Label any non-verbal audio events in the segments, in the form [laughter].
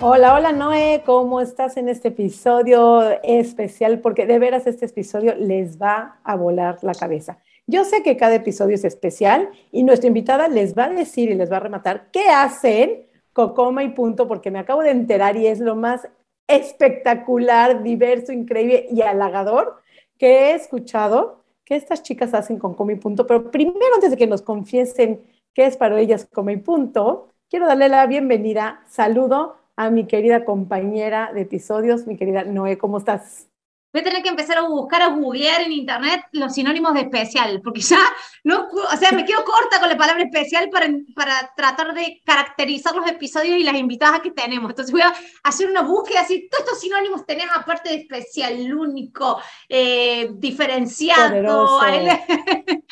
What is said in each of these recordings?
Hola, hola Noé, ¿cómo estás en este episodio especial? Porque de veras este episodio les va a volar la cabeza. Yo sé que cada episodio es especial y nuestra invitada les va a decir y les va a rematar qué hacen con coma y punto, porque me acabo de enterar y es lo más espectacular, diverso, increíble y halagador que he escuchado que estas chicas hacen con coma y punto. Pero primero, antes de que nos confiesen qué es para ellas coma y punto, quiero darle la bienvenida, saludo a mi querida compañera de episodios, mi querida Noé, ¿cómo estás? Voy a tener que empezar a buscar, a googlear en internet los sinónimos de especial, porque ya no, o sea, me quedo corta con la palabra especial para, para tratar de caracterizar los episodios y las invitadas que tenemos. Entonces voy a hacer una búsqueda así, todos estos sinónimos tenés aparte de especial, único, eh, diferenciado,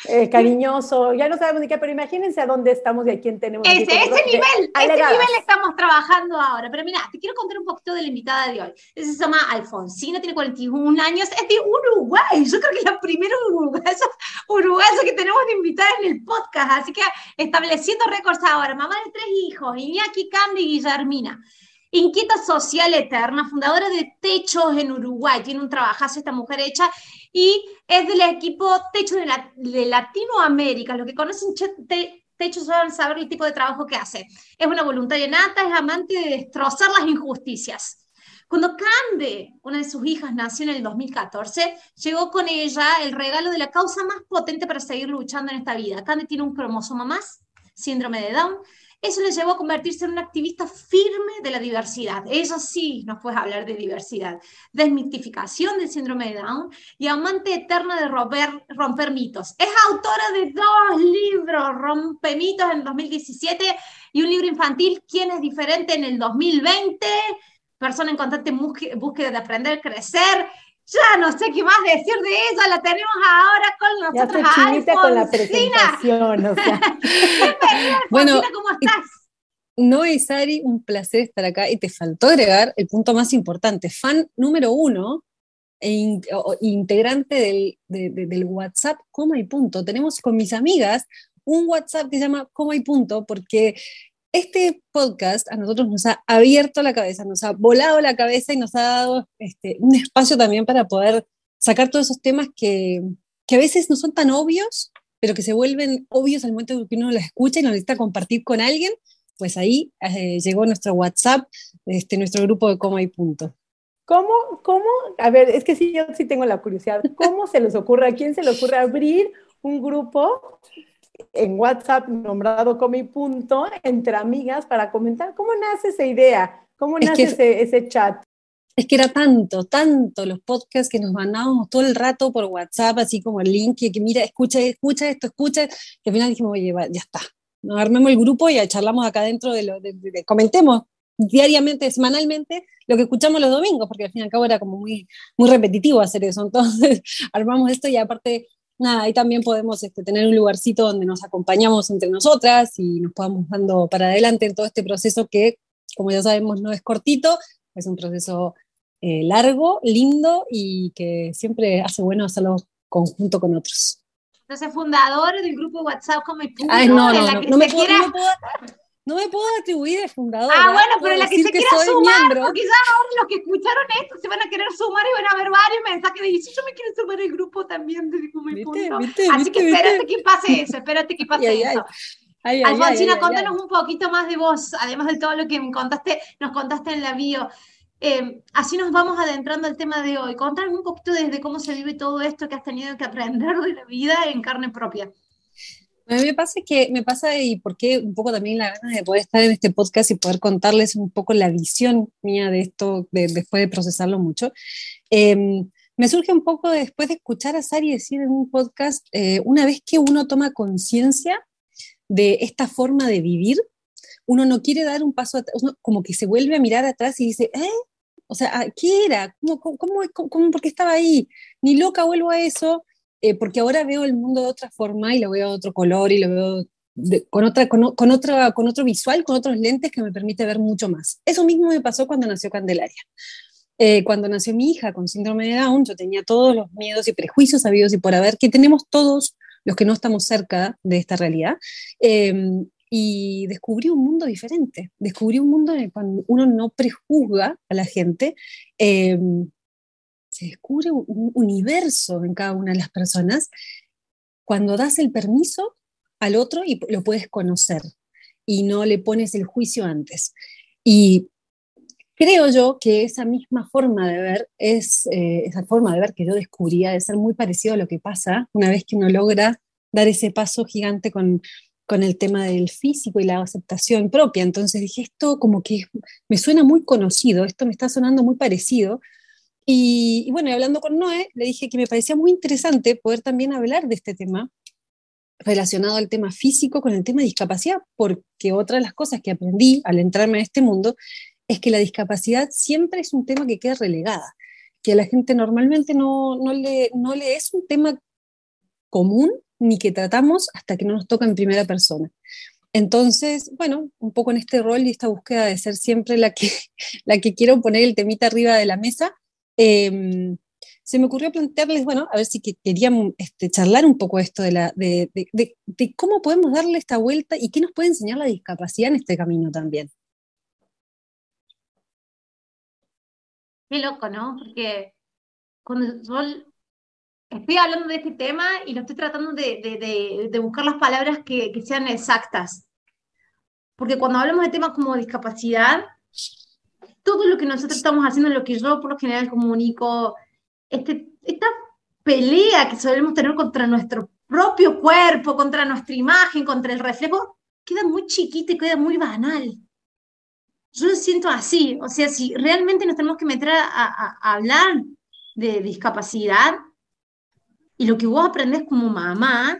eh, [laughs] cariñoso, ya no sabemos ni qué, pero imagínense a dónde estamos y a quién tenemos. Ese, ese nivel, ese nivel estamos trabajando ahora. Pero mira, te quiero contar un poquito de la invitada de hoy. Ese se llama Alfonsina, tiene 41 años, es de Uruguay. Yo creo que es la primera uruguaya, que tenemos de invitar en el podcast. Así que estableciendo récords ahora. Mamá de tres hijos, Iñaki, Candy y Guillermina. Inquieta social eterna, fundadora de Techos en Uruguay. Tiene un trabajazo esta mujer hecha y es del equipo Techo de, de Latinoamérica. Los que conocen Techos saben saber el tipo de trabajo que hace. Es una voluntaria nata, es amante de destrozar las injusticias. Cuando Cande, una de sus hijas, nació en el 2014, llegó con ella el regalo de la causa más potente para seguir luchando en esta vida. Cande tiene un cromosoma más, síndrome de Down. Eso le llevó a convertirse en una activista firme de la diversidad. Ella sí nos puede hablar de diversidad, desmitificación del síndrome de Down y amante eterna de romper, romper mitos. Es autora de dos libros, Rompe mitos en el 2017 y un libro infantil, ¿Quién es diferente en el 2020? Persona en constante búsqueda de aprender, crecer. Ya no sé qué más decir de ella, la tenemos ahora con nosotros ya con la presentación, o sea. [laughs] bueno, ¿cómo estás? No es Ari, un placer estar acá y te faltó agregar el punto más importante, fan número uno e integrante del, del WhatsApp, coma y punto. Tenemos con mis amigas un WhatsApp que se llama coma y punto porque este podcast a nosotros nos ha abierto la cabeza, nos ha volado la cabeza y nos ha dado este, un espacio también para poder sacar todos esos temas que, que, a veces no son tan obvios, pero que se vuelven obvios al momento que uno los escucha y lo necesita compartir con alguien. Pues ahí eh, llegó nuestro WhatsApp, este, nuestro grupo de Coma y Punto. ¿Cómo, cómo, a ver, es que sí, yo sí tengo la curiosidad, ¿cómo se les ocurre, a quién se le ocurre abrir un grupo en WhatsApp nombrado Comi Punto entre amigas para comentar cómo nace esa idea, cómo nace ese, chat. Es que era tanto, tanto los podcasts que nos mandábamos todo el rato por WhatsApp, así como el link, y que mira, escucha, escucha esto, escucha, que al final dijimos, oye, ya está, nos armemos el grupo y charlamos acá dentro de lo, de, comentemos diariamente, semanalmente, lo que escuchamos los domingos, porque al fin y al cabo era como muy, muy repetitivo hacer eso. Entonces, [laughs] armamos esto y aparte nada, ahí también podemos este, tener un lugarcito donde nos acompañamos entre nosotras y nos podamos dando para adelante en todo este proceso que, como ya sabemos, no es cortito, es un proceso eh, largo, lindo y que siempre hace bueno hacerlo conjunto con otros. Entonces, fundador del grupo WhatsApp como el Ay, no, no, no, no, me puedo, no me puedo atribuir de fundador. Ah, bueno, pero la que se quiera sumar, porque ya ahora los que escucharon esto se van a querer sumar y van a ver varios mensajes de, si yo me quiero sumar al grupo también de ¿Viste, punto. Así que espérate que pase eso, espérate que [laughs] pase eso. Alfonsina, contanos un poquito más de vos, además de todo lo que me contaste, nos contaste en la bio. Eh, así nos vamos adentrando al tema de hoy. Contanos un poquito desde cómo se vive todo esto que has tenido que aprender de la vida en carne propia. A mí me pasa que me pasa y porque un poco también la ganas de poder estar en este podcast y poder contarles un poco la visión mía de esto después de procesarlo mucho. Em, me surge un poco después de escuchar a Sari decir en un podcast, eh, una vez que uno toma conciencia de esta forma de vivir, uno no quiere dar un paso atrás, como que se vuelve a mirar atrás y dice, ¿eh? O sea, ¿qué era? ¿Cómo, cómo, cómo, cómo, por qué estaba ahí? Ni loca vuelvo a eso eh, porque ahora veo el mundo de otra forma y lo veo de otro color y lo veo con, otra, con, con, otra, con otro visual, con otros lentes que me permite ver mucho más. Eso mismo me pasó cuando nació Candelaria. Eh, cuando nació mi hija con síndrome de Down, yo tenía todos los miedos y prejuicios sabidos y por haber, que tenemos todos los que no estamos cerca de esta realidad. Em, y descubrí un mundo diferente, descubrí un mundo en el cual uno no prejuzga a la gente, em, se descubre un universo en cada una de las personas cuando das el permiso al otro y lo puedes conocer y no le pones el juicio antes. Y creo yo que esa misma forma de ver es eh, esa forma de ver que yo descubría de ser muy parecido a lo que pasa una vez que uno logra dar ese paso gigante con, con el tema del físico y la aceptación propia. Entonces dije, esto como que me suena muy conocido, esto me está sonando muy parecido. Y, y bueno, hablando con Noé, le dije que me parecía muy interesante poder también hablar de este tema relacionado al tema físico con el tema de discapacidad, porque otra de las cosas que aprendí al entrarme en este mundo es que la discapacidad siempre es un tema que queda relegada, que a la gente normalmente no, no, le, no le es un tema común ni que tratamos hasta que no nos toca en primera persona. Entonces, bueno, un poco en este rol y esta búsqueda de ser siempre la que, [laughs] la que quiero poner el temita arriba de la mesa, eh, se me ocurrió plantearles, bueno, a ver si querían este, charlar un poco esto de, la, de, cómo podemos darle esta vuelta y qué nos puede enseñar la discapacidad en este camino también. Qué loco, ¿no? Porque cuando yo estoy hablando de este tema y lo estoy tratando de, buscar las palabras que, que, sean exactas. Porque cuando hablamos de temas como discapacidad, todo lo que nosotros estamos haciendo, lo que yo por lo general comunico, este, esta pelea que solemos tener contra nuestro propio cuerpo, contra nuestra imagen, contra el reflejo, queda muy chiquita y queda muy banal. Yo lo siento así, o sea, si realmente nos tenemos que meter a, hablar de discapacidad y lo que vos aprendés como mamá,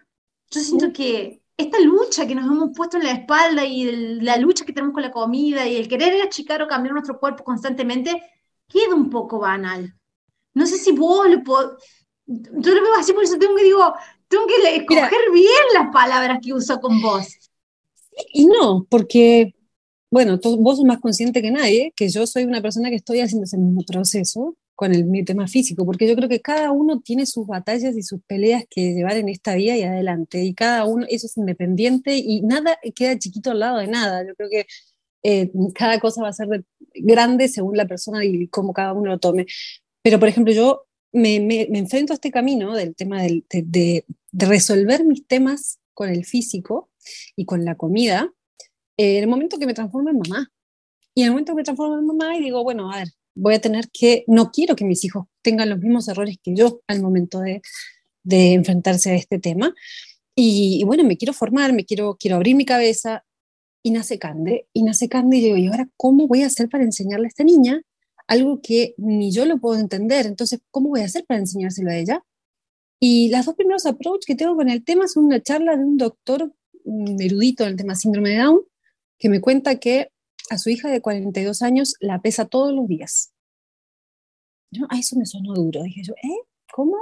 yo siento que esta lucha que nos hemos puesto en la espalda y la lucha que tenemos con la comida y el querer achicar o cambiar nuestro cuerpo constantemente, queda un poco banal. No sé si vos lo podés... Yo lo veo así, por eso tengo que, digo, tengo que escoger bien las palabras que uso con vos. Y no, porque, bueno, vos sos más consciente que nadie, que yo soy una persona que estoy haciendo ese mismo proceso con el, mi tema físico, porque yo creo que cada uno tiene sus batallas y sus peleas que llevar en esta vida y adelante, y cada uno, eso es independiente y nada queda chiquito al lado de nada. Yo creo que eh, cada cosa va a ser grande según la persona y cómo cada uno lo tome. Pero, por ejemplo, yo me, enfrento a este camino del tema de, resolver mis temas con el físico y con la comida en el momento que me transformo en mamá. Y en el momento que me transformo en mamá y digo, bueno, a ver, voy a tener que, no quiero que mis hijos tengan los mismos errores que yo al momento de, de enfrentarse a este tema. Y, y, bueno, me quiero formar, me quiero, quiero abrir mi cabeza. Y nace Cande, y nace Cande y digo, ¿y ahora cómo voy a hacer para enseñarle a esta niña algo que ni yo lo puedo entender, entonces, ¿cómo voy a hacer para enseñárselo a ella? Y las dos primeros approach que tengo con el tema son una charla de un doctor un erudito en el tema síndrome de Down, que me cuenta que a su hija de 42 años la pesa todos los días. Yo, a eso me sonó duro. Dije yo, ¿eh? ¿Cómo?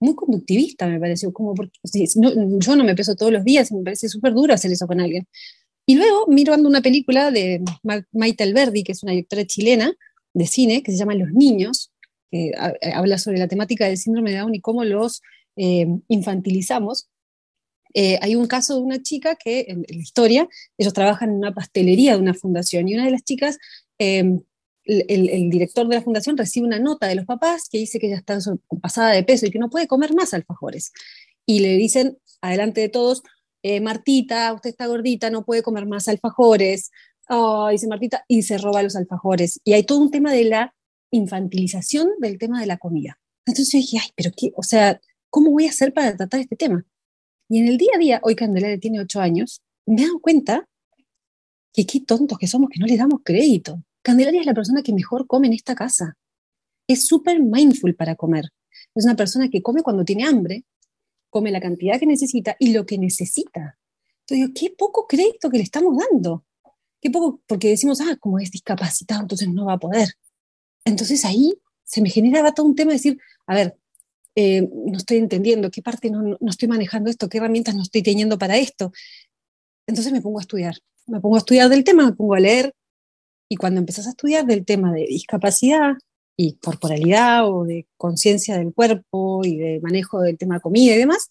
Muy conductivista me pareció, como porque yo no me peso todos los días me parece súper duro hacer eso con alguien. Y luego mirando una película de Maite Alberdi, que es una directora chilena, de cine que se llama Los Niños, que eh, habla sobre la temática del síndrome de Down y cómo los eh, infantilizamos. Eh, hay un caso de una chica que en, la historia, ellos trabajan en una pastelería de una fundación y una de las chicas, em, el, director de la fundación recibe una nota de los papás que dice que ella está pasada de peso y que no puede comer más alfajores. Y le dicen, adelante de todos, Martita, usted está gordita, no puede comer más alfajores, dice Martita, y se roba los alfajores. Y hay todo un tema de la infantilización del tema de la comida. Entonces yo dije, ay, pero qué, o sea, ¿cómo voy a hacer para tratar este tema? Y en el día a día, hoy Candelaria tiene ocho años, me he dado cuenta que qué tontos que somos, que no le damos crédito. Candelaria es la persona que mejor come en esta casa. Es súper mindful para comer. Es una persona que come cuando tiene hambre, come la cantidad que necesita y lo que necesita. Entonces, qué poco crédito que le estamos dando poco, porque decimos, ah, como es discapacitado, entonces no va a poder. Entonces ahí se me generaba todo un tema de decir, a ver, eh, no estoy entendiendo, qué parte no, no, estoy manejando esto, qué herramientas no estoy teniendo para esto. Entonces me pongo a estudiar, me pongo a estudiar del tema, me pongo a leer, y cuando empezás a estudiar del tema de discapacidad y corporalidad o de conciencia del cuerpo y de manejo del tema comida y demás,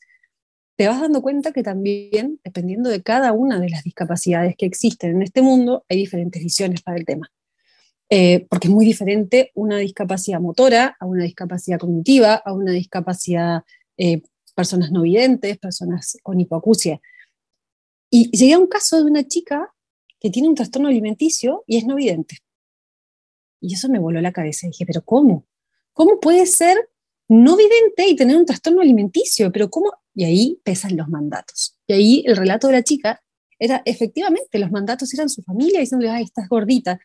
te vas dando cuenta que también, dependiendo de cada una de las discapacidades que existen en este mundo, hay diferentes visiones para el tema. Eh, porque es muy diferente una discapacidad motora a una discapacidad cognitiva, a una discapacidad eh, personas no videntes, personas con hipoacusia. Y llegué a un caso de una chica que tiene un trastorno alimenticio y es no vidente. Y eso me voló la cabeza. dije, pero ¿cómo? ¿Cómo puede ser no vidente y tener un trastorno alimenticio? Pero ¿cómo? Y ahí pesan los mandatos. Y ahí el relato de la chica era, efectivamente, los mandatos eran su familia diciéndole, ay, estás gordita,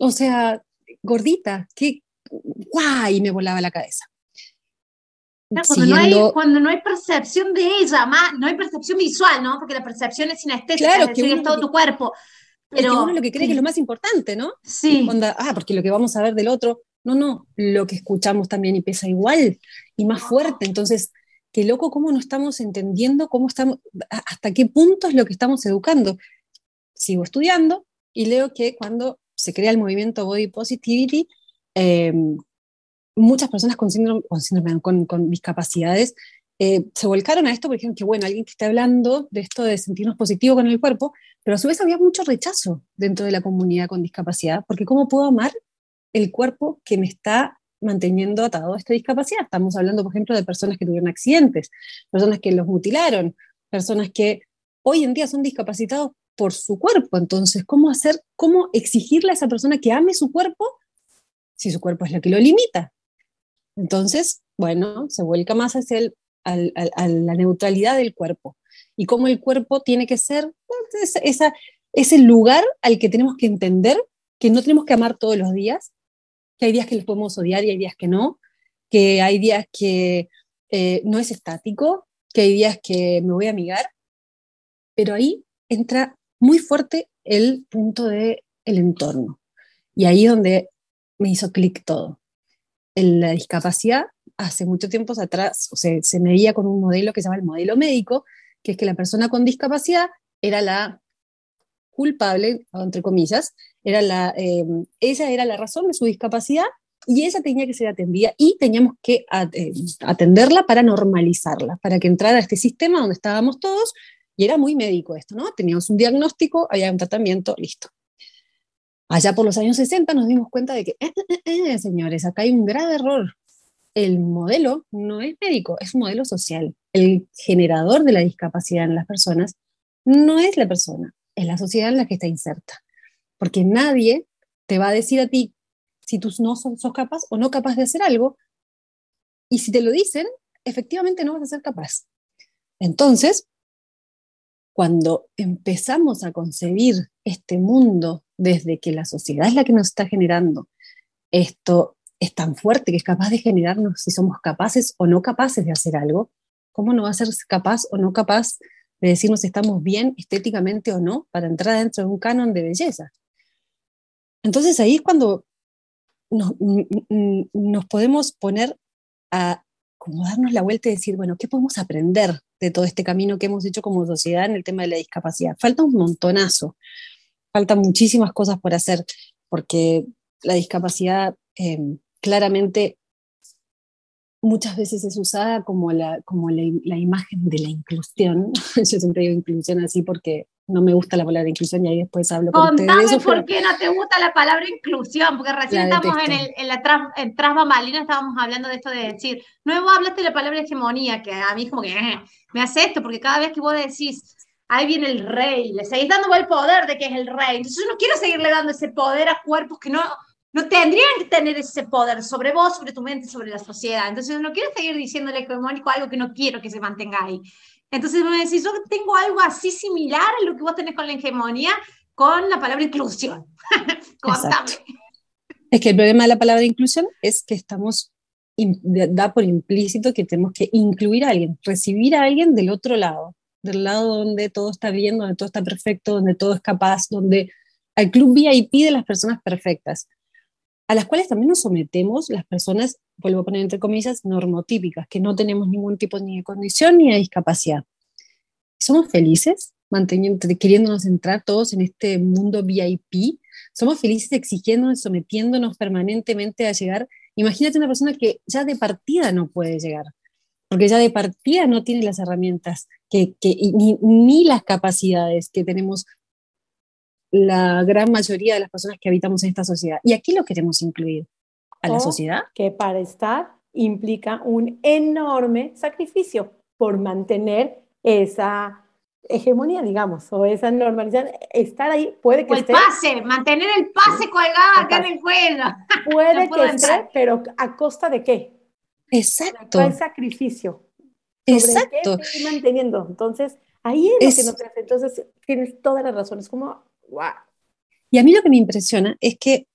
o sea, gordita, qué guay, y me volaba la cabeza. cuando, no hay, cuando, no hay, percepción de ella, más, no hay percepción visual, ¿no? Porque la percepción es sinestésica, claro, que es todo tu cuerpo. Pero uno lo que cree que es lo más importante, ¿no? Sí. ah, porque lo que vamos a ver del otro, no, no, lo que escuchamos también y pesa igual y más fuerte. Entonces, qué loco cómo no estamos entendiendo cómo estamos, hasta qué punto es lo que estamos educando. Sigo estudiando y leo que cuando se crea el movimiento Body Positivity, eh, muchas personas con síndrome, con, discapacidades eh, se volcaron a esto porque dijeron que, bueno, alguien que esté hablando de esto de sentirnos positivos con el cuerpo, pero a su vez había mucho rechazo dentro de la comunidad con discapacidad, porque ¿cómo puedo amar el cuerpo que me está manteniendo atado a esta discapacidad? Estamos hablando, por ejemplo, de personas que tuvieron accidentes, personas que los mutilaron, personas que hoy en día son discapacitados por su cuerpo. Entonces, ¿cómo hacer, cómo exigirle a esa persona que ame su cuerpo si su cuerpo es lo que lo limita? Entonces, bueno, se vuelca más hacia el, a la neutralidad del cuerpo y cómo el cuerpo tiene que ser pues, esa, ese lugar al que tenemos que entender que no tenemos que amar todos los días, que hay días que los podemos odiar y hay días que no, que hay días que eh, no es estático, que hay días que me voy a amigar, pero ahí entra muy fuerte el punto de el entorno. Y ahí donde me hizo clic todo. En la discapacidad, hace mucho tiempo atrás, o sea, se medía con un modelo que se llama el modelo médico, que es que la persona con discapacidad era la culpable, entre comillas, era la, eh, ella era la razón de su discapacidad y ella tenía que ser atendida y teníamos que eh, atenderla para normalizarla, para que entrara a este sistema donde estábamos todos y era muy médico esto, ¿no? Teníamos un diagnóstico, había un tratamiento, listo. Allá por los años 60 nos dimos cuenta de que, eh, eh, eh, señores, acá hay un grave error. El modelo no es médico, es un modelo social. El generador de la discapacidad en las personas no es la persona, es la sociedad en la que está inserta. Porque nadie te va a decir a ti si tú no sos, sos capaz o no capaz de hacer algo. Y si te lo dicen, efectivamente no vas a ser capaz. Entonces, cuando empezamos a concebir este mundo desde que la sociedad es la que nos está generando, esto es tan fuerte que es capaz de generarnos si somos capaces o no capaces de hacer algo, ¿cómo no va a ser capaz o no capaz de decirnos si estamos bien estéticamente o no para entrar dentro de un canon de belleza? Entonces ahí es cuando nos, nos podemos poner a como darnos la vuelta y decir, bueno, ¿qué podemos aprender de todo este camino que hemos hecho como sociedad en el tema de la discapacidad? Falta un montonazo, faltan muchísimas cosas por hacer, porque la discapacidad em, claramente muchas veces es usada como la, como la, la, imagen de la inclusión. [laughs] Yo siempre digo inclusión así porque no me gusta la palabra inclusión y ahí después hablo con ustedes de eso. por qué no te gusta la palabra inclusión, porque recién estamos en, el, en la tras, en estábamos hablando de esto de decir, nuevo hablaste de la palabra hegemonía, que a mí como que eh, me hace esto, porque cada vez que vos decís, ahí viene el rey, le seguís dando el poder de que es el rey, entonces yo no quiero seguirle dando ese poder a cuerpos que no, no tendrían que tener ese poder sobre vos, sobre tu mente, sobre la sociedad, entonces no quiero seguir diciéndole hegemónico algo que no quiero que se mantenga ahí. Entonces me decís, yo tengo algo así similar a lo que vos tenés con la hegemonía, con la palabra inclusión. [laughs] Contame. Es que el problema de la palabra inclusión es que estamos, da por implícito que tenemos que incluir a alguien, recibir a alguien del otro lado, del lado donde todo está bien, donde todo está perfecto, donde todo es capaz, donde al club VIP de las personas perfectas, a las cuales también nos sometemos las personas vuelvo a poner entre comillas, normotípicas, que no tenemos ningún tipo ni de condición ni de discapacidad. ¿Somos felices manteniendo, queriéndonos entrar todos en este mundo VIP? ¿Somos felices exigiéndonos, sometiéndonos permanentemente a llegar? Imagínate una persona que ya de partida no puede llegar, porque ya de partida no tiene las herramientas que, ni, ni las capacidades que tenemos la gran mayoría de las personas que habitamos en esta sociedad. Y aquí lo queremos incluir a la sociedad. Que para estar implica un enorme sacrificio por mantener esa hegemonía, digamos, o esa normalidad, estar ahí puede que o el pase, mantener el pase colgado acá en el cuello. [laughs] Puede que esté, pero ¿a costa de qué? Exacto. ¿Cuál sacrificio? Exacto. Qué estoy manteniendo? Entonces, ahí es, lo que nos hace. Entonces, tienes todas las razones, como, wow. Y a mí lo que me impresiona es que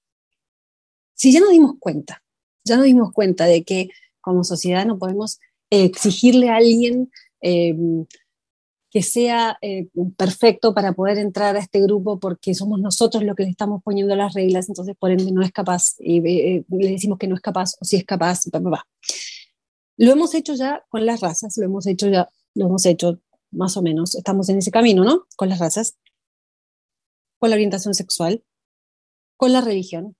si ya nos dimos cuenta, ya nos dimos cuenta de que como sociedad no podemos exigirle a alguien em, que sea eh, perfecto para poder entrar a este grupo porque somos nosotros los que le estamos poniendo las reglas, entonces por ende no es capaz, y eh, le decimos que no es capaz o si es capaz, Lo hemos hecho ya con las razas, lo hemos hecho ya, lo hemos hecho más o menos, estamos en ese camino, ¿no? Con las razas, con la orientación sexual, con la religión,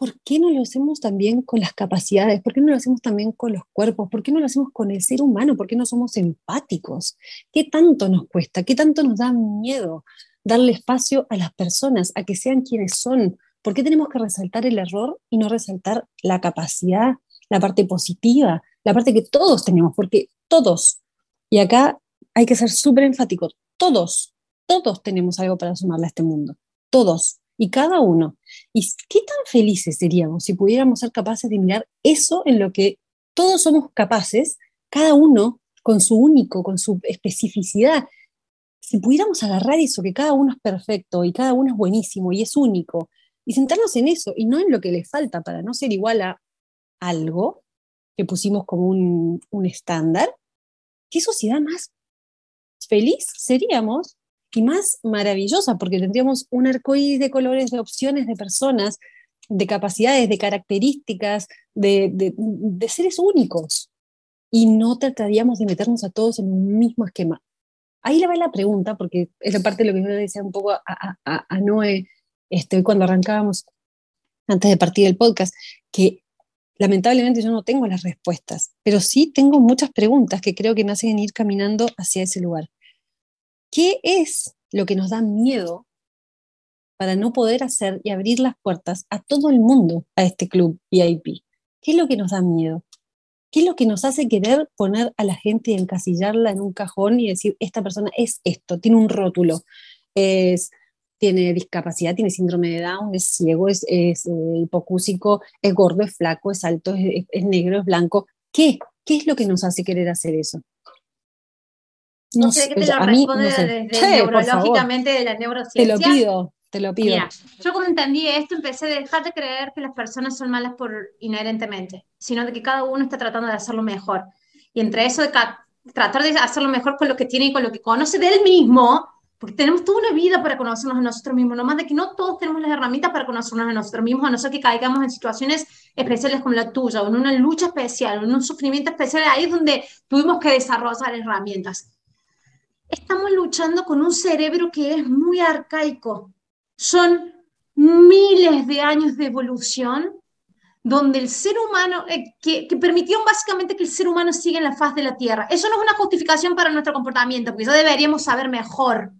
¿por qué no lo hacemos también con las capacidades? ¿Por qué no lo hacemos también con los cuerpos? ¿Por qué no lo hacemos con el ser humano? ¿Por qué no somos empáticos? ¿Qué tanto nos cuesta? ¿Qué tanto nos da miedo darle espacio a las personas, a que sean quienes son? ¿Por qué tenemos que resaltar el error y no resaltar la capacidad, la parte positiva, la parte que todos tenemos? Porque todos, y acá hay que ser súper enfático, todos, todos tenemos algo para sumarle a este mundo, todos y cada uno. ¿Y qué tan felices seríamos si pudiéramos ser capaces de mirar eso en lo que todos somos capaces, cada uno con su único, con su especificidad? Si pudiéramos agarrar eso, que cada uno es perfecto y cada uno es buenísimo y es único, y sentarnos en eso y no en lo que le falta para no ser igual a algo que pusimos como un, un estándar, ¿qué sociedad más feliz seríamos y más maravillosa, porque tendríamos un arcoíris de colores, de opciones, de personas, de capacidades, de características, de, seres únicos. Y no trataríamos de meternos a todos en un mismo esquema. Ahí le va la pregunta, porque es la parte de lo que yo le decía un poco a Noé este, cuando arrancábamos, antes de partir el podcast, que lamentablemente yo no tengo las respuestas, pero sí tengo muchas preguntas que creo que me hacen ir caminando hacia ese lugar. ¿Qué es lo que nos da miedo para no poder hacer y abrir las puertas a todo el mundo a este club VIP? ¿Qué es lo que nos da miedo? ¿Qué es lo que nos hace querer poner a la gente y encasillarla en un cajón y decir, esta persona es esto, tiene un rótulo, es, tiene discapacidad, tiene síndrome de Down, es ciego, es, es eh, hipocúsico, es gordo, es flaco, es alto, es, es negro, es blanco? ¿Qué? ¿Qué es lo que nos hace querer hacer eso? No, sé qué te lo responde desde neurológicamente de la neurociencia. Te lo pido, te lo pido. yo como entendí esto, empecé a dejar de creer que las personas son malas por inherentemente, sino de que cada uno está tratando de hacerlo mejor. Y entre eso de tratar de hacerlo mejor con lo que tiene y con lo que conoce de él mismo, porque tenemos toda una vida para conocernos a nosotros mismos, no más de que no todos tenemos las herramientas para conocernos a nosotros mismos, a no ser que caigamos en situaciones especiales como la tuya, o en una lucha especial, o en un sufrimiento especial, ahí es donde tuvimos que desarrollar herramientas estamos luchando con un cerebro que es muy arcaico. Son miles de años de evolución donde el ser humano, eh, que, que, permitieron básicamente que el ser humano siga en la faz de la Tierra. Eso no es una justificación para nuestro comportamiento, porque eso deberíamos saber mejor.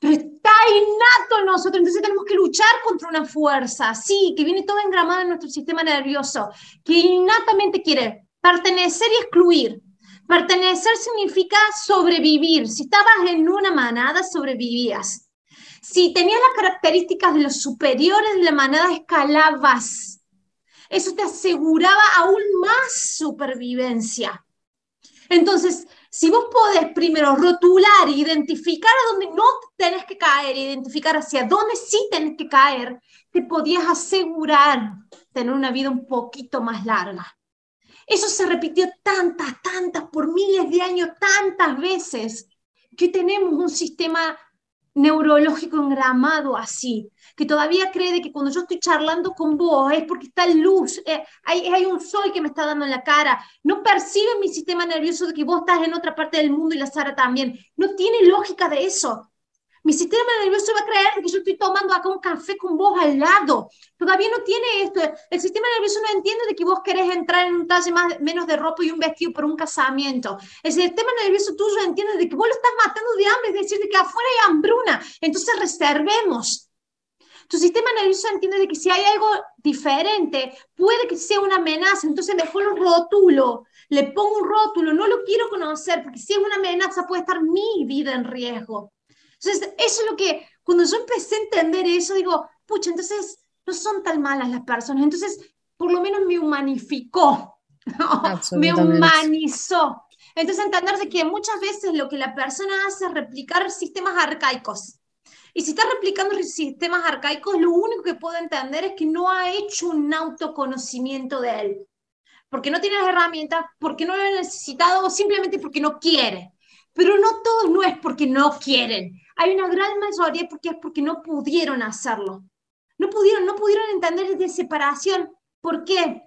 Pero está innato en nosotros, entonces tenemos que luchar contra una fuerza, sí, que viene todo engramado en nuestro sistema nervioso, que innatamente quiere pertenecer y excluir, Pertenecer significa sobrevivir. Si estabas en una manada, sobrevivías. Si tenías las características de los superiores de la manada, escalabas. Eso te aseguraba aún más supervivencia. Entonces, si vos podés primero rotular, identificar a dónde no tenés que caer, identificar hacia dónde sí tenés que caer, te podías asegurar tener una vida un poquito más larga. Eso se repitió tantas, tantas, por miles de años, tantas veces, que tenemos un sistema neurológico engramado así, que todavía cree que cuando yo estoy charlando con vos es porque está luz, eh, hay, hay, un sol que me está dando en la cara, no percibe mi sistema nervioso de que vos estás en otra parte del mundo y la Sara también, no tiene lógica de eso. Mi sistema nervioso va a creer que yo estoy tomando acá un café con vos al lado. Todavía no tiene esto. El sistema nervioso no entiende de que vos querés entrar en un talle más, menos de ropa y un vestido por un casamiento. El sistema nervioso tuyo entiende de que vos lo estás matando de hambre, es decir, de que afuera hay hambruna. Entonces reservemos. Tu sistema nervioso entiende de que si hay algo diferente, puede que sea una amenaza. Entonces mejor lo rotulo, le pongo un rótulo, no lo quiero conocer, porque si es una amenaza puede estar mi vida en riesgo. Entonces, eso es lo que, cuando yo empecé a entender eso, digo, pucha, entonces no son tan malas las personas. Entonces, por lo menos me humanificó, [laughs] me humanizó. Entonces, entender de que muchas veces lo que la persona hace es replicar sistemas arcaicos. Y si está replicando sistemas arcaicos, lo único que puedo entender es que no ha hecho un autoconocimiento de él. Porque no tiene las herramientas, porque no lo ha necesitado o simplemente porque no quiere. Pero no todo no es porque no quieren hay una gran mayoría porque es porque no pudieron hacerlo. No pudieron, no pudieron entender de separación. ¿Por qué?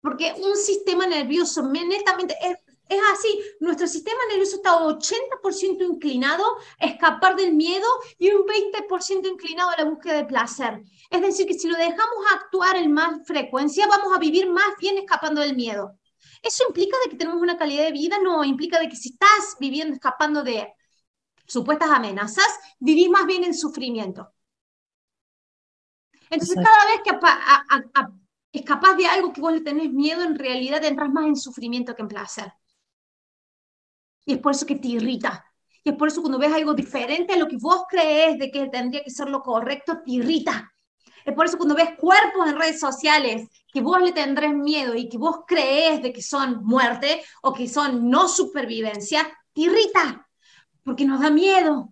Porque un sistema nervioso, netamente, es, es así, nuestro sistema nervioso está 80% inclinado a escapar del miedo y un 20% inclinado a la búsqueda de placer. Es decir, que si lo dejamos actuar en más frecuencia, vamos a vivir más bien escapando del miedo. ¿Eso implica de que tenemos una calidad de vida? No, implica de que si estás viviendo escapando de supuestas amenazas, vivís más bien en sufrimiento. Entonces, cada vez que es capaz de algo que vos le tenés miedo, en realidad entras más en sufrimiento que en placer. Y es por eso que te irrita. Y es por eso cuando ves algo diferente a lo que vos crees de que tendría que ser lo correcto, te irrita. Es por eso cuando ves cuerpos en redes sociales que vos le tendrás miedo y que vos crees de que son muerte o que son no supervivencia, te irrita porque nos da miedo.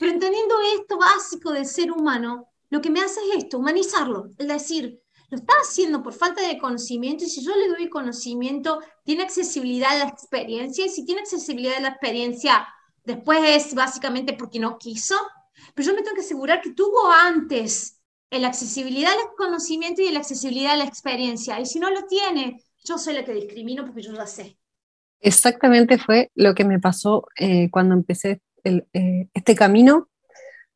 Pero entendiendo esto básico del ser humano, lo que me hace es esto, humanizarlo, es decir, lo está haciendo por falta de conocimiento y si yo le doy conocimiento, tiene accesibilidad a la experiencia y si tiene accesibilidad a la experiencia, después es básicamente porque no quiso, pero yo me tengo que asegurar que tuvo antes la accesibilidad al conocimiento y la accesibilidad a la experiencia y si no lo tiene, yo soy la que discrimino porque yo ya sé. Exactamente fue lo que me pasó eh, cuando empecé eh, este camino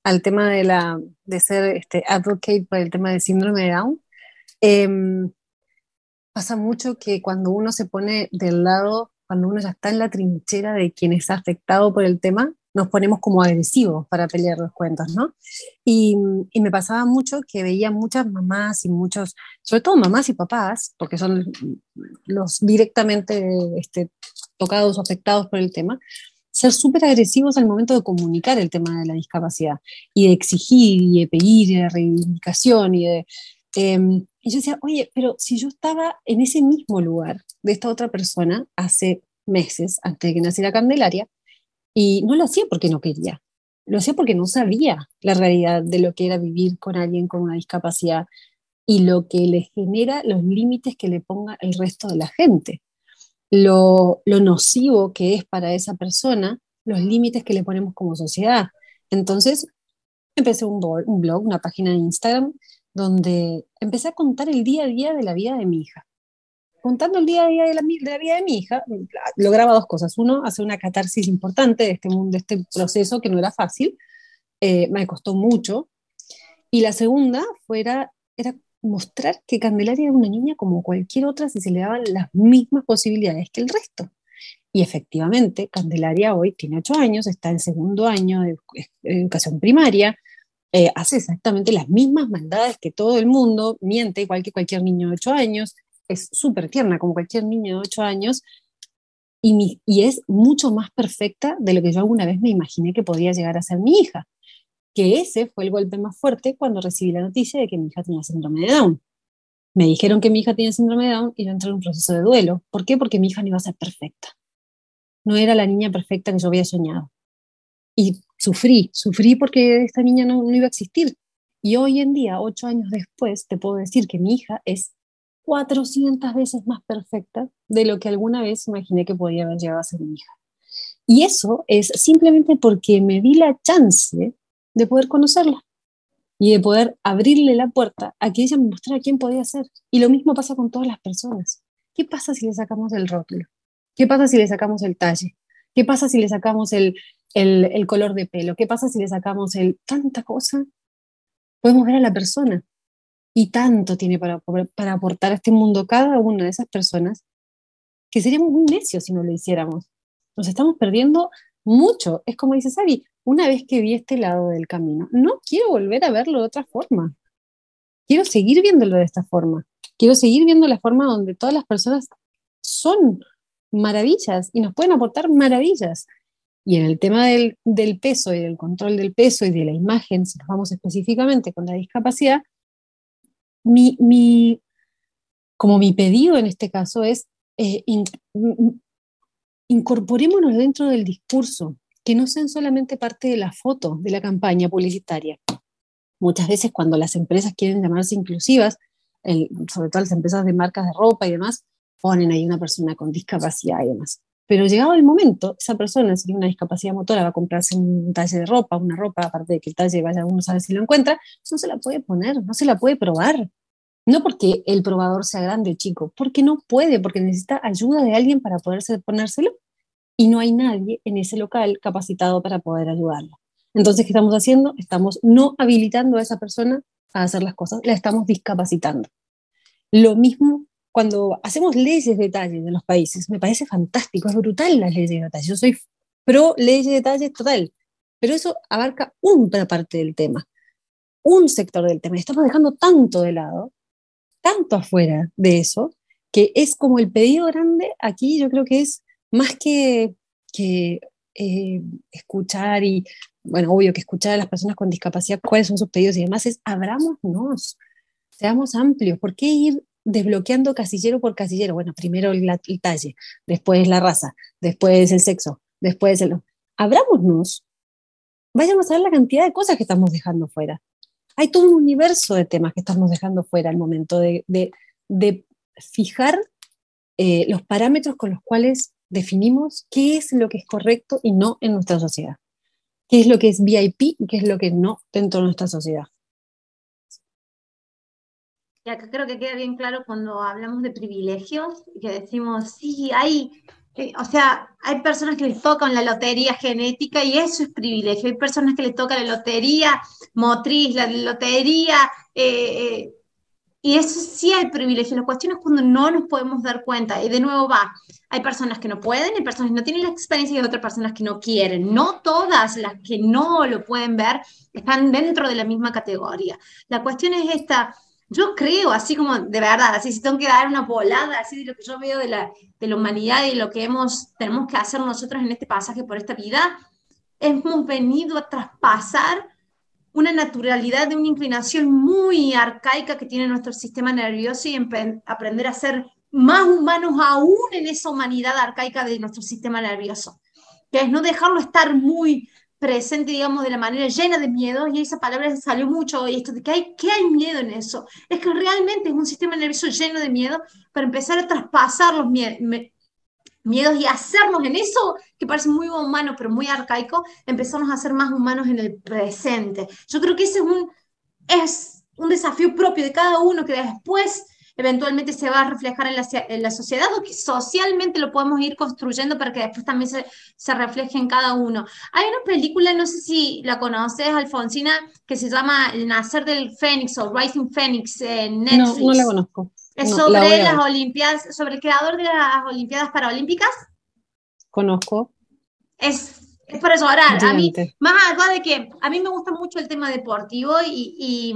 al tema de, la, de ser este, advocate por el tema del síndrome de Down. Em, pasa mucho que cuando uno se pone del lado, cuando uno ya está en la trinchera de quien es afectado por el tema, nos ponemos como agresivos para pelear los cuentos, ¿no? Y, y, me pasaba mucho que veía muchas mamás y muchos, sobre todo mamás y papás, porque son los directamente este, tocados o afectados por el tema, ser súper agresivos al momento de comunicar el tema de la discapacidad y de exigir y de pedir y de reivindicación y de... Em, y yo decía, oye, pero si yo estaba en ese mismo lugar de esta otra persona hace meses, antes de que naciera Candelaria, y no lo hacía porque no quería, lo hacía porque no sabía la realidad de lo que era vivir con alguien con una discapacidad y lo que le genera los límites que le ponga el resto de la gente, lo, nocivo que es para esa persona, los límites que le ponemos como sociedad. Entonces, empecé un blog, una página de Instagram, donde empecé a contar el día a día de la vida de mi hija contando el día a día de la, vida de mi hija, lograba dos cosas. Uno, hacer una catarsis importante de este, de este proceso que no era fácil, eh, me costó mucho. Y la segunda fuera, era mostrar que Candelaria era una niña como cualquier otra si se le daban las mismas posibilidades que el resto. Y efectivamente, Candelaria hoy tiene ocho años, está en segundo año de, educación primaria, eh, hace exactamente las mismas maldades que todo el mundo, miente igual que cualquier niño de ocho años, es súper tierna, como cualquier niño de 8 años, y, y, es mucho más perfecta de lo que yo alguna vez me imaginé que podía llegar a ser mi hija. Que ese fue el golpe más fuerte cuando recibí la noticia de que mi hija tenía síndrome de Down. Me dijeron que mi hija tenía síndrome de Down y yo entré en un proceso de duelo. ¿Por qué? Porque mi hija no iba a ser perfecta. No era la niña perfecta que yo había soñado. Y sufrí, sufrí porque esta niña no, no iba a existir. Y hoy en día, ocho años después, te puedo decir que mi hija es 400 veces más perfecta de lo que alguna vez imaginé que podía haber llegado a ser mi hija. Y eso es simplemente porque me di la chance de poder conocerla y de poder abrirle la puerta a que ella me mostrara quién podía ser. Y lo mismo pasa con todas las personas. ¿Qué pasa si le sacamos el rótulo? ¿Qué pasa si le sacamos el talle? ¿Qué pasa si le sacamos el, el, color de pelo? ¿Qué pasa si le sacamos el tanta cosa? Podemos ver a la persona y tanto tiene para, aportar a este mundo cada una de esas personas que seríamos muy necios si no lo hiciéramos. Nos estamos perdiendo mucho. Es como dice Sabi, una vez que vi este lado del camino, no quiero volver a verlo de otra forma. Quiero seguir viéndolo de esta forma. Quiero seguir viendo la forma donde todas las personas son maravillas y nos pueden aportar maravillas. Y en el tema del, peso y del control del peso y de la imagen, si nos vamos específicamente con la discapacidad, mi, como mi pedido en este caso es eh, incorporémonos dentro del discurso, que no sean solamente parte de la foto de la campaña publicitaria. Muchas veces cuando las empresas quieren llamarse inclusivas, sobre todo las empresas de marcas de ropa y demás, ponen ahí una persona con discapacidad y demás. Pero llegado el momento, esa persona, si tiene una discapacidad motora, va a comprarse un talle de ropa, una ropa, aparte de que el talle vaya uno sabe si lo encuentra, no se la puede poner, no se la puede probar. No porque el probador sea grande chico, porque no puede, porque necesita ayuda de alguien para poderse ponérselo y no hay nadie en ese local capacitado para poder ayudarla. Entonces, ¿qué estamos haciendo? Estamos no habilitando a esa persona a hacer las cosas, la estamos discapacitando. Lo mismo cuando hacemos leyes de detalle en los países, me parece fantástico, es brutal las leyes de detalle. Yo soy pro leyes de detalle total, pero eso abarca una parte del tema, un sector del tema. Estamos dejando tanto de lado, tanto afuera de eso, que es como el pedido grande aquí, yo creo que es más que, que eh, escuchar y, bueno, obvio que escuchar a las personas con discapacidad, cuáles son sus pedidos y demás, es abrámonos, seamos amplios. ¿Por qué ir desbloqueando casillero por casillero. Bueno, primero el, talle, después la raza, después el sexo, después el... Abrámonos, vayamos a ver la cantidad de cosas que estamos dejando fuera. Hay todo un universo de temas que estamos dejando fuera al momento de, fijar eh, los parámetros con los cuales definimos qué es lo que es correcto y no en nuestra sociedad. Qué es lo que es VIP y qué es lo que no dentro de nuestra sociedad. Y acá creo que queda bien claro cuando hablamos de privilegios, que decimos, sí, hay, o sea, hay personas que les tocan la lotería genética y eso es privilegio. Hay personas que les toca la lotería motriz, la lotería, eh, eh, y eso sí hay privilegio. La cuestión es cuando no nos podemos dar cuenta. Y de nuevo va, hay personas que no pueden, hay personas que no tienen la experiencia y hay otras personas que no quieren. No todas las que no lo pueden ver están dentro de la misma categoría. La cuestión es esta yo creo, así como de verdad, así si tengo que dar una volada, así de lo que yo veo de la, de la humanidad y lo que hemos, tenemos que hacer nosotros en este pasaje por esta vida, hemos venido a traspasar una naturalidad de una inclinación muy arcaica que tiene nuestro sistema nervioso y aprender a ser más humanos aún en esa humanidad arcaica de nuestro sistema nervioso, que es no dejarlo estar muy presente, digamos, de la manera llena de miedo, y esa palabra salió mucho hoy, esto de que hay, ¿qué hay miedo en eso? Es que realmente es un sistema nervioso lleno de miedo para empezar a traspasar los miedos y hacernos en eso, que parece muy humano, pero muy arcaico, empezamos a ser más humanos en el presente. Yo creo que ese es un, es un desafío propio de cada uno que después eventualmente se va a reflejar en la, en la, sociedad o que socialmente lo podemos ir construyendo para que después también se, se, refleje en cada uno. Hay una película, no sé si la conoces, Alfonsina, que se llama El nacer del Fénix o Rising Fénix en Netflix. No, no la conozco. Es sobre las Olimpiadas, sobre el creador de las Olimpiadas Paralímpicas. Conozco. Es, es para llorar. A mí, más allá de que a mí me gusta mucho el tema deportivo y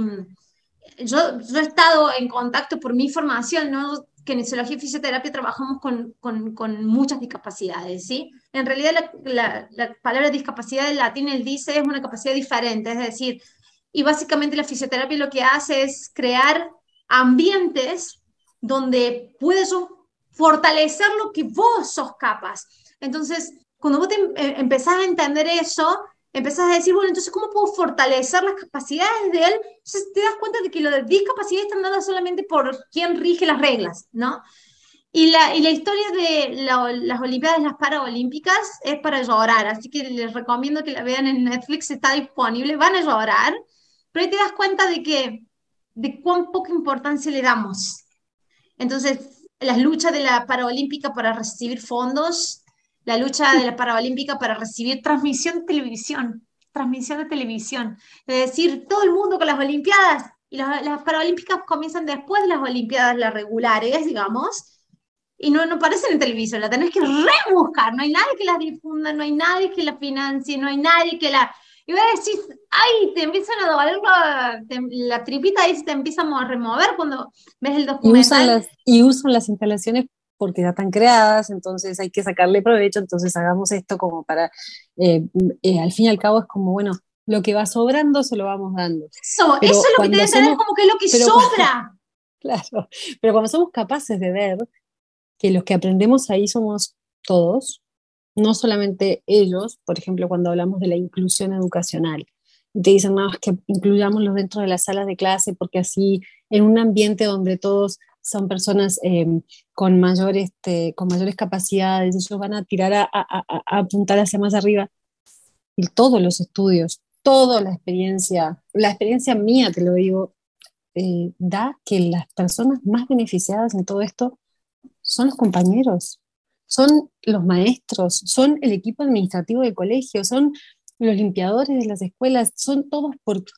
yo, he estado en contacto por mi formación, ¿no? que en Zoología y Fisioterapia trabajamos con, con, muchas discapacidades, ¿sí? En realidad la, la, palabra discapacidad en latín, él dice, es una capacidad diferente, es decir, y básicamente la fisioterapia lo que hace es crear ambientes donde puedes fortalecer lo que vos sos capaz. Entonces, cuando vos eh, empezás a entender eso, empezás a decir, bueno, entonces, ¿cómo puedo fortalecer las capacidades de él? Entonces te das cuenta de que lo de discapacidad está dada solamente por quien rige las reglas, ¿no? Y la, y la historia de las Olimpiadas, las Paralímpicas, es para llorar, así que les recomiendo que la vean en Netflix, está disponible, van a llorar, pero ahí te das cuenta de que, de cuán poca importancia le damos. Entonces, las luchas de la Paralímpica para recibir fondos, la lucha de la Paralímpica para recibir transmisión de televisión, transmisión de televisión, es decir, todo el mundo con las Olimpiadas, y las, las Paralímpicas comienzan después de las Olimpiadas, las regulares, digamos, y no, no aparecen en televisión, la tenés que rebuscar, no hay nadie que la difunda, no hay nadie que la financie, no hay nadie que la... Y voy a decir, ay, te empiezan a doler la, la tripita y se te empiezan a remover cuando ves el documental. Y usan las, y usan las instalaciones porque ya están creadas, entonces hay que sacarle provecho, entonces hagamos esto como para, eh, eh, al fin y al cabo es como, bueno, lo que va sobrando se lo vamos dando. Eso, eso es lo que te debe tener como que es lo que sobra. [laughs] claro, pero cuando somos capaces de ver que los que aprendemos ahí somos todos, no solamente ellos, por ejemplo, cuando hablamos de la inclusión educacional. Te dicen, no, que incluyámoslos dentro de las salas de clase porque así en un ambiente donde todos son personas em, con, mayores, este, con mayores capacidades, ellos van a tirar a, apuntar hacia más arriba. Y todos los estudios, toda la experiencia, la experiencia mía, te lo digo, eh, da que las personas más beneficiadas en todo esto son los compañeros, son los maestros, son el equipo administrativo del colegio, son los limpiadores de las escuelas, son todos porque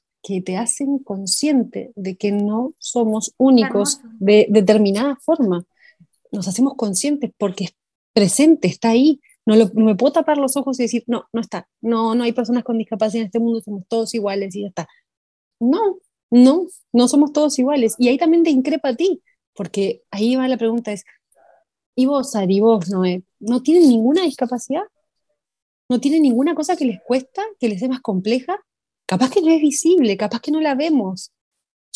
te hacen consciente de que no somos únicos de determinada forma. Nos hacemos conscientes porque es presente, está ahí. No, no, me puedo tapar los ojos y decir, no, no está, no, no hay personas con discapacidad en este mundo, somos todos iguales y ya está. No, no, no somos todos iguales. Y ahí también te increpa a ti, porque ahí va la pregunta, es, ¿Y vos, Ari, vos, Noé, no tienen ninguna discapacidad? ¿No tienen ninguna cosa que les cuesta, que les sea más compleja? Capaz que no es visible, capaz que no la vemos.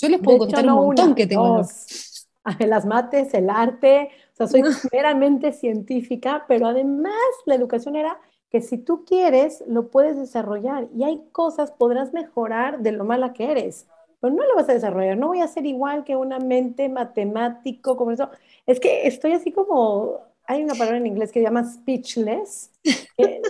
Yo les puedo contar un montón que tengo. [laughs] Las mates, el arte, o sea, soy [laughs] meramente científica, pero además la educación era que si tú quieres, lo puedes desarrollar y hay cosas, podrás mejorar de lo mala que eres, pero no lo vas a desarrollar, no voy a ser igual que una mente matemático, como eso. Es que estoy así como, hay una palabra en inglés que se llama speechless,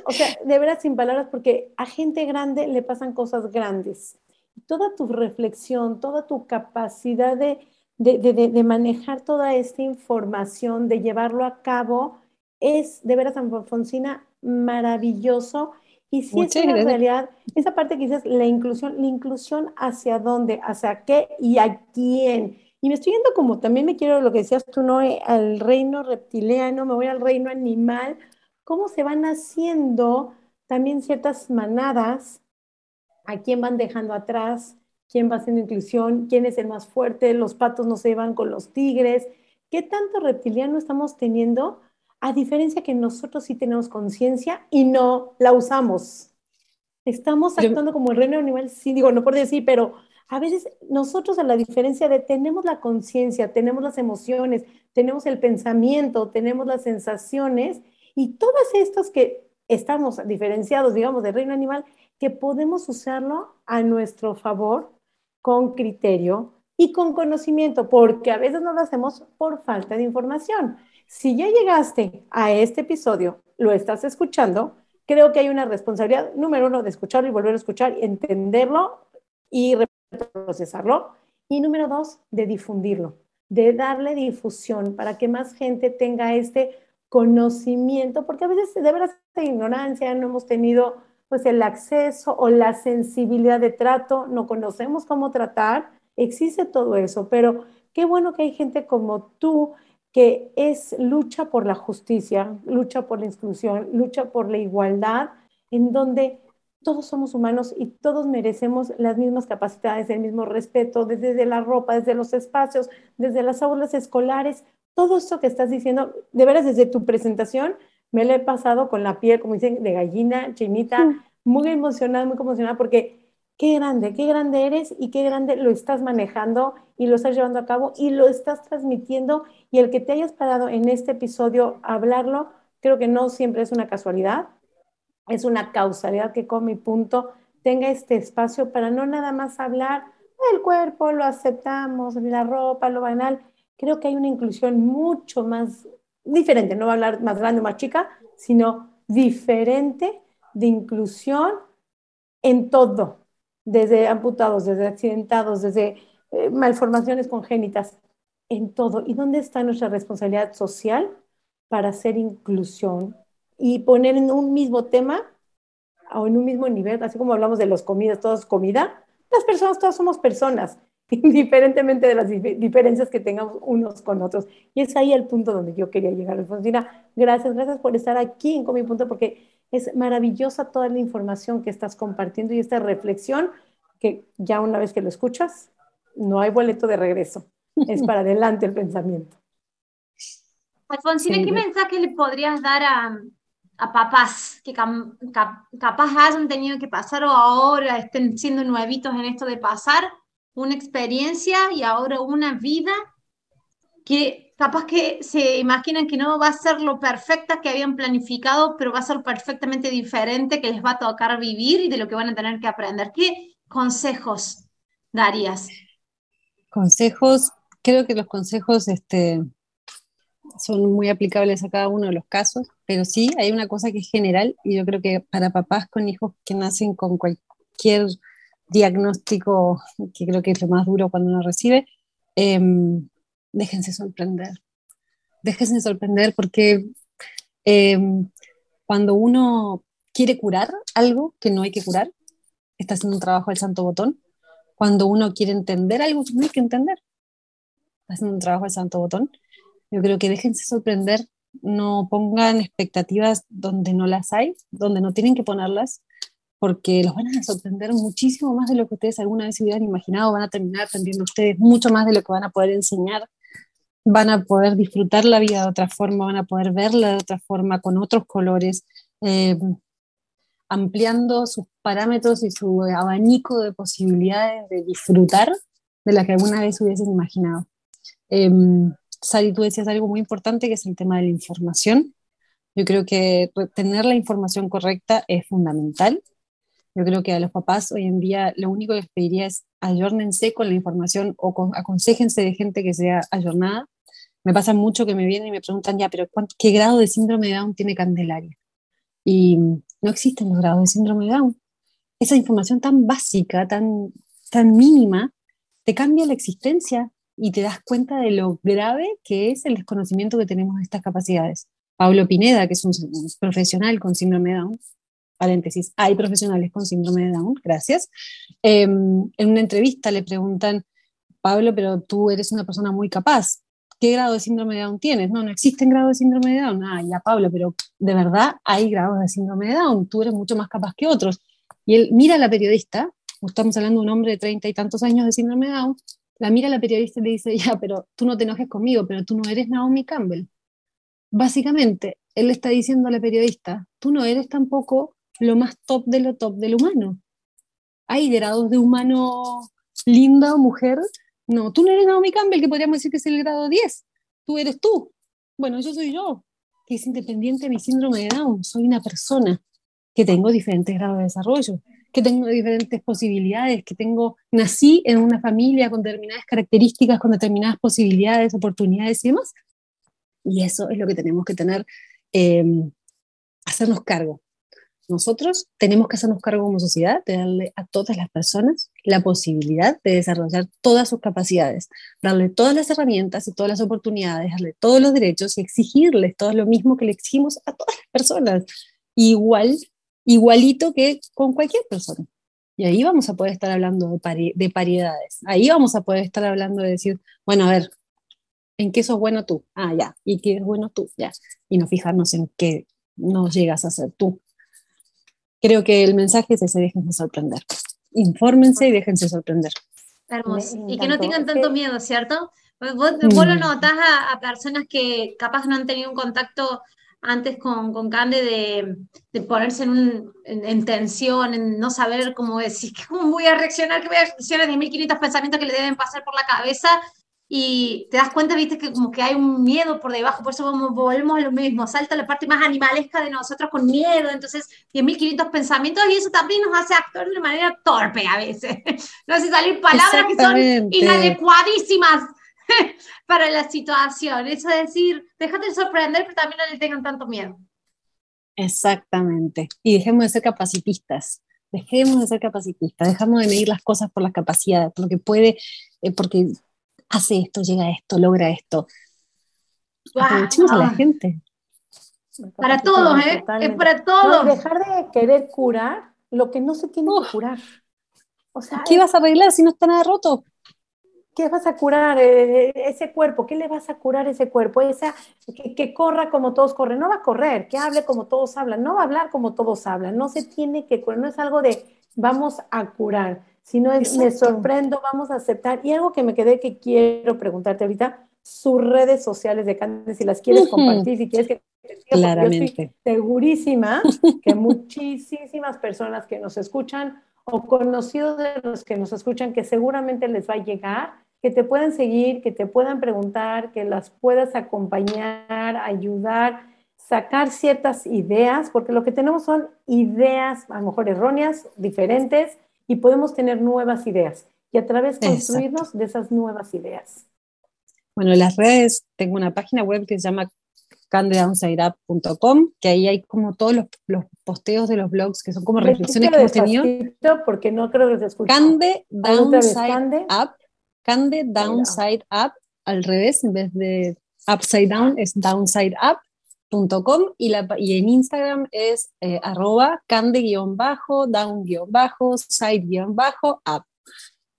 o sea, de veras sin palabras, porque a gente grande le pasan cosas grandes. Toda tu reflexión, toda tu capacidad de, de, de, de manejar toda esta información, de llevarlo a cabo, es de veras, Alfonsina, maravilloso. Y si es una realidad, esa parte que dices, la inclusión, la inclusión hacia dónde, hacia qué y a quién. Y me estoy yendo como también me quiero lo que decías tú, ¿no? Eh, al reino reptiliano, me voy al reino animal, cómo se van haciendo también ciertas manadas, a quién van dejando atrás, quién va haciendo inclusión, quién es el más fuerte, los patos no se van con los tigres, qué tanto reptiliano estamos teniendo, a diferencia que nosotros sí tenemos conciencia y no la usamos. Estamos actuando como el reino animal, sí, digo, no por decir, pero a veces nosotros a la diferencia de tenemos la conciencia, tenemos las emociones, tenemos el pensamiento, tenemos las sensaciones y todas estas que estamos diferenciados, digamos, del reino animal, que podemos usarlo a nuestro favor con criterio y con conocimiento, porque a veces no lo hacemos por falta de información. Si ya llegaste a este episodio, lo estás escuchando, creo que hay una responsabilidad, número uno, de escucharlo y volver a escuchar, entenderlo y procesarlo. Y número dos, de difundirlo, de darle difusión para que más gente tenga este conocimiento, porque a veces de veras de ignorancia no hemos tenido pues el acceso o la sensibilidad de trato, no conocemos cómo tratar, existe todo eso, pero qué bueno que hay gente como tú que es lucha por la justicia, lucha por la inclusión, lucha por la igualdad, en donde todos somos humanos y todos merecemos las mismas capacidades, el mismo respeto, desde la ropa, desde los espacios, desde las aulas escolares, todo esto que estás diciendo, de veras desde tu presentación, me lo he pasado con la piel, como dicen, de gallina, chinita, muy emocionada, muy emocionada, porque qué grande, qué grande eres y qué grande lo estás manejando y lo estás llevando a cabo y lo estás transmitiendo. Y el que te hayas parado en este episodio a hablarlo, creo que no siempre es una casualidad, es una causalidad que con mi punto tenga este espacio para no nada más hablar del cuerpo, lo aceptamos, la ropa, lo banal. Creo que hay una inclusión mucho más diferente, no va a hablar más grande o más chica, sino diferente de inclusión en todo, desde amputados, desde accidentados, desde eh, malformaciones congénitas, en todo. ¿Y dónde está nuestra responsabilidad social para hacer inclusión y poner en un mismo tema o en un mismo nivel, así como hablamos de las comidas, todas comida, las personas todas somos personas, [laughs] indiferentemente de las diferencias que tengamos unos con otros. Y es ahí el punto donde yo quería llegar, Alfonsina. Gracias, gracias por estar aquí en Comi Punto, porque es maravillosa toda la información que estás compartiendo y esta reflexión que ya una vez que lo escuchas, no hay boleto de regreso. [laughs] Es para adelante el pensamiento. Alfonsina, ¿qué mensaje le podrías dar a, a papás que capaz hayan tenido que pasar o ahora estén siendo nuevitos en esto de pasar una experiencia y ahora una vida que capaz que se imaginan que no va a ser lo perfecta que habían planificado, pero va a ser perfectamente diferente que les va a tocar vivir y de lo que van a tener que aprender. ¿Qué consejos darías? Consejos, creo que los consejos este, son muy aplicables a cada uno de los casos, pero sí hay una cosa que es general y yo creo que para papás con hijos que nacen con cualquier diagnóstico, que creo que es lo más duro cuando uno recibe, em, déjense sorprender. Déjense sorprender porque em, cuando uno quiere curar algo que no hay que curar, está haciendo un trabajo del santo botón. Cuando uno quiere entender algo que no hay que entender, está haciendo un trabajo del santo botón. Yo creo que déjense sorprender, no pongan expectativas donde no las hay, donde no tienen que ponerlas, porque los van a sorprender muchísimo más de lo que ustedes alguna vez hubieran imaginado, van a terminar aprendiendo ustedes mucho más de lo que van a poder enseñar, van a poder disfrutar la vida de otra forma, van a poder verla de otra forma, con otros colores, eh, ampliando sus parámetros y su abanico de posibilidades de disfrutar de las que alguna vez hubiesen imaginado. Eh, Sari, tú decías algo muy importante que es el tema de la información. Yo creo que tener la información correcta es fundamental. Yo creo que a los papás hoy en día lo único que les pediría es ayórnense con la información o aconsejense de gente que sea ayornada. Me pasa mucho que me vienen y me preguntan, ya, pero ¿qué grado de síndrome de Down tiene Candelaria? Y no existen los grados de síndrome de Down. Esa información tan básica, tan, tan mínima, te cambia la existencia y te das cuenta de lo grave que es el desconocimiento que tenemos de estas capacidades. Pablo Pineda, que es un, profesional con síndrome de Down, paréntesis, hay profesionales con síndrome de Down, gracias. Em, en una entrevista le preguntan, Pablo, pero tú eres una persona muy capaz, ¿qué grado de síndrome de Down tienes? No, no existen grados de síndrome de Down. Ah, ya, Pablo, pero de verdad hay grados de síndrome de Down, tú eres mucho más capaz que otros. Y él mira a la periodista, estamos hablando de un hombre de treinta y tantos años de síndrome de Down, la mira la periodista y le dice, [laughs] ya, pero tú no te enojes conmigo, pero tú no eres Naomi Campbell. Básicamente, él le está diciendo a la periodista, tú no eres tampoco lo más top de lo top del humano. Hay grados de humano linda o mujer. No, tú no eres Naomi Campbell, que podríamos decir que es el grado 10. Tú eres tú. Bueno, yo soy yo, que es independiente de mi síndrome de Down. Soy una persona que tengo diferentes grados de desarrollo que tengo diferentes posibilidades, que tengo, nací en una familia con determinadas características, con determinadas posibilidades, oportunidades y demás. Y eso es lo que tenemos que tener, eh, hacernos cargo. Nosotros tenemos que hacernos cargo como sociedad de darle a todas las personas la posibilidad de desarrollar todas sus capacidades, darle todas las herramientas y todas las oportunidades, darle todos los derechos y exigirles todo lo mismo que le exigimos a todas las personas. Igual igualito que con cualquier persona. Y ahí vamos a poder estar hablando de, de paridades. Ahí vamos a poder estar hablando de decir, bueno, a ver, ¿en qué sos bueno tú? Ah, ya. ¿Y qué es bueno tú? Ya. Y no fijarnos en qué no llegas a ser tú. Creo que el mensaje es ese, déjense sorprender. Infórmense y déjense sorprender. Hermoso. Y que no tengan tanto miedo, ¿cierto? Vos, vos lo mm. notás a, a, personas que capaz no han tenido un contacto antes con, con Cande de, de ponerse en, un, en, tensión, en no saber cómo decir, cómo voy a reaccionar, que voy a reaccionar de 1500 pensamientos que le deben pasar por la cabeza. Y te das cuenta, viste, que como que hay un miedo por debajo, por eso volvemos a lo mismo, salta la parte más animalesca de nosotros con miedo, entonces 10.500 pensamientos y eso también nos hace actuar de una manera torpe a veces, nos hace salir palabras que son inadecuadísimas [laughs] para la situación. Eso es decir, déjate sorprender, pero también no le tengan tanto miedo. Exactamente. Y dejemos de ser capacitistas. Dejemos de ser capacitistas, dejamos de medir las cosas por las capacidades, por lo que puede, eh, porque hace esto, llega a esto, logra esto. Aprovechemos a la gente. Para todos, ¿eh? Es para todos. dejar de querer curar lo que no se tiene que curar. O sea, ¿Qué vas a arreglar si no está nada roto? ¿Qué vas a curar eh, ese cuerpo? ¿Qué le vas a curar ese cuerpo? Esa, que, corra como todos corren. No va a correr, que hable como todos hablan. No va a hablar como todos hablan. No se tiene que curar. No es algo de vamos a curar, sino es me sorprendo, vamos a aceptar. Y algo que me quedé que quiero preguntarte ahorita, sus redes sociales de Candy, si las quieres compartir, si quieres que Claramente. Yo estoy segurísima [laughs] que muchísimas personas que nos escuchan o conocidos de los que nos escuchan que seguramente les va a llegar, que te puedan seguir, que te puedan preguntar, que las puedas acompañar, ayudar, sacar ciertas ideas, porque lo que tenemos son ideas a lo mejor erróneas, diferentes, y podemos tener nuevas ideas y a través construirnos de esas nuevas ideas. Bueno, las redes, tengo una página web que se llama candedownside.up.com, que ahí hay como todos los, los, posteos de los blogs que son como reflexiones que hemos tenido. Porque no creo que se escuche. Cande Downside Up, Cande Downside Up, al revés, en vez de upside down es downside up.com y, la, y en Instagram es eh, arroba cande-down-side-up.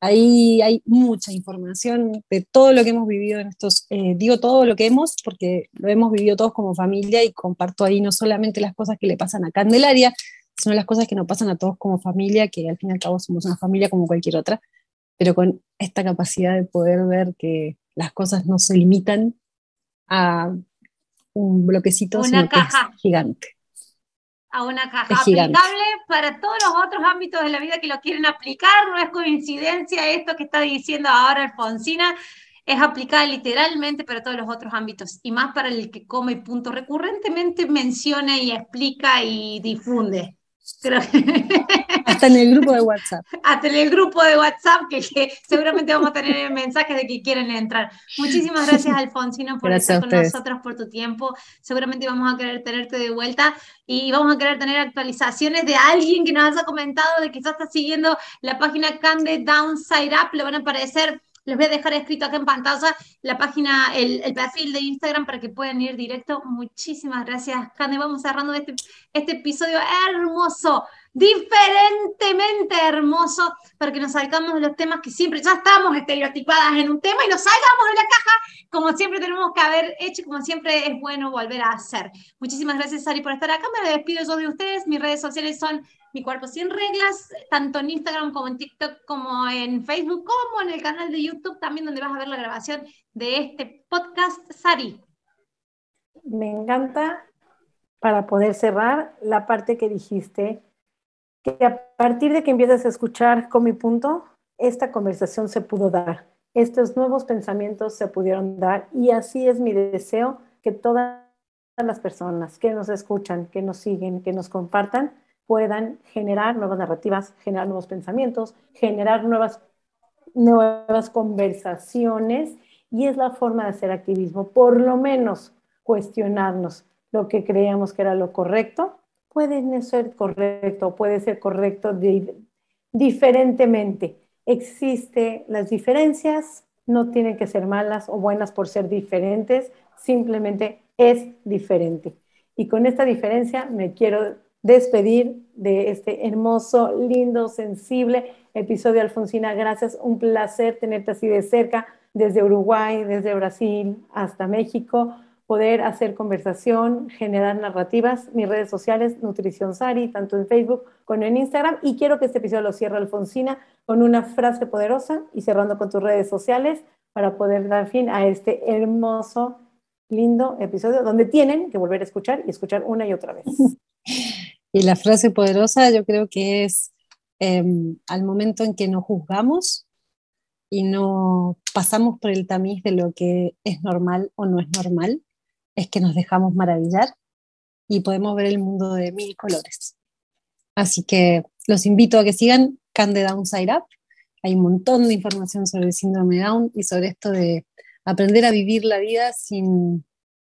Ahí hay mucha información de todo lo que hemos vivido en estos, eh, digo todo lo que hemos, porque lo hemos vivido todos como familia y comparto ahí no solamente las cosas que le pasan a Candelaria, sino las cosas que nos pasan a todos como familia, que al fin y al cabo somos una familia como cualquier otra, pero con esta capacidad de poder ver que las cosas no se limitan a un bloquecito, sino que es gigante a una caja aplicable para todos los otros ámbitos de la vida que lo quieren aplicar. No es coincidencia esto que está diciendo ahora Alfonsina. Es aplicable literalmente para todos los otros ámbitos y más para el que come punto recurrentemente menciona y explica y difunde. Hasta en el grupo de WhatsApp. [laughs] Hasta en el grupo de WhatsApp, que, seguramente vamos a tener mensajes de que quieren entrar. Muchísimas gracias, Alfonsino, por estar con nosotros, por tu tiempo. Seguramente vamos a querer tenerte de vuelta y vamos a querer tener actualizaciones de alguien que nos haya comentado de que ya está siguiendo la página Cande Downside Up. Le van a aparecer les voy a dejar escrito acá en pantalla la página, el, perfil de Instagram para que puedan ir directo. Muchísimas gracias, Cande. Vamos cerrando este, este episodio hermoso, diferentemente hermoso, para que nos salgamos de los temas que siempre ya estamos estereotipadas en un tema y nos salgamos de la caja, como siempre tenemos que haber hecho, como siempre es bueno volver a hacer. Muchísimas gracias, Sari, por estar acá. Me despido yo de ustedes. Mis redes sociales son mi Cuerpo Sin Reglas, tanto en Instagram como en TikTok, como en Facebook, como en el canal de YouTube también, donde vas a ver la grabación de este podcast, Sari. Me encanta, para poder cerrar, la parte que dijiste, que a partir de que empiezas a escuchar con mi punto, esta conversación se pudo dar, estos nuevos pensamientos se pudieron dar y así es mi deseo que todas las personas que nos escuchan, que nos siguen, que nos compartan, puedan generar nuevas narrativas, generar nuevos pensamientos, generar nuevas, nuevas conversaciones y es la forma de hacer activismo, por lo menos cuestionarnos lo que creíamos que era lo correcto, puede no ser correcto, puede ser correcto diferentemente. Existe las diferencias, no tienen que ser malas o buenas por ser diferentes, simplemente es diferente. Y con esta diferencia me quiero despedir de este hermoso, lindo, sensible episodio, Alfonsina. Gracias, un placer tenerte así de cerca, desde Uruguay, desde Brasil hasta México, poder hacer conversación, generar narrativas. Mis redes sociales, Nutrición Sari, tanto en Facebook como en Instagram. Y quiero que este episodio lo cierre Alfonsina con una frase poderosa y cerrando con tus redes sociales para poder dar fin a este hermoso, lindo episodio donde tienen que volver a escuchar y escuchar una y otra vez. [laughs] Y la frase poderosa yo creo que es em, al momento en que nos juzgamos y no pasamos por el tamiz de lo que es normal o no es normal, es que nos dejamos maravillar y podemos ver el mundo de mil colores. Así que los invito a que sigan Cande Downside Up. Hay un montón de información sobre el síndrome Down y sobre esto de aprender a vivir la vida sin,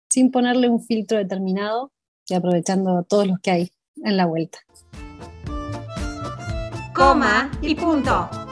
sin ponerle un filtro determinado y aprovechando todos los que hay en la vuelta. Coma y punto.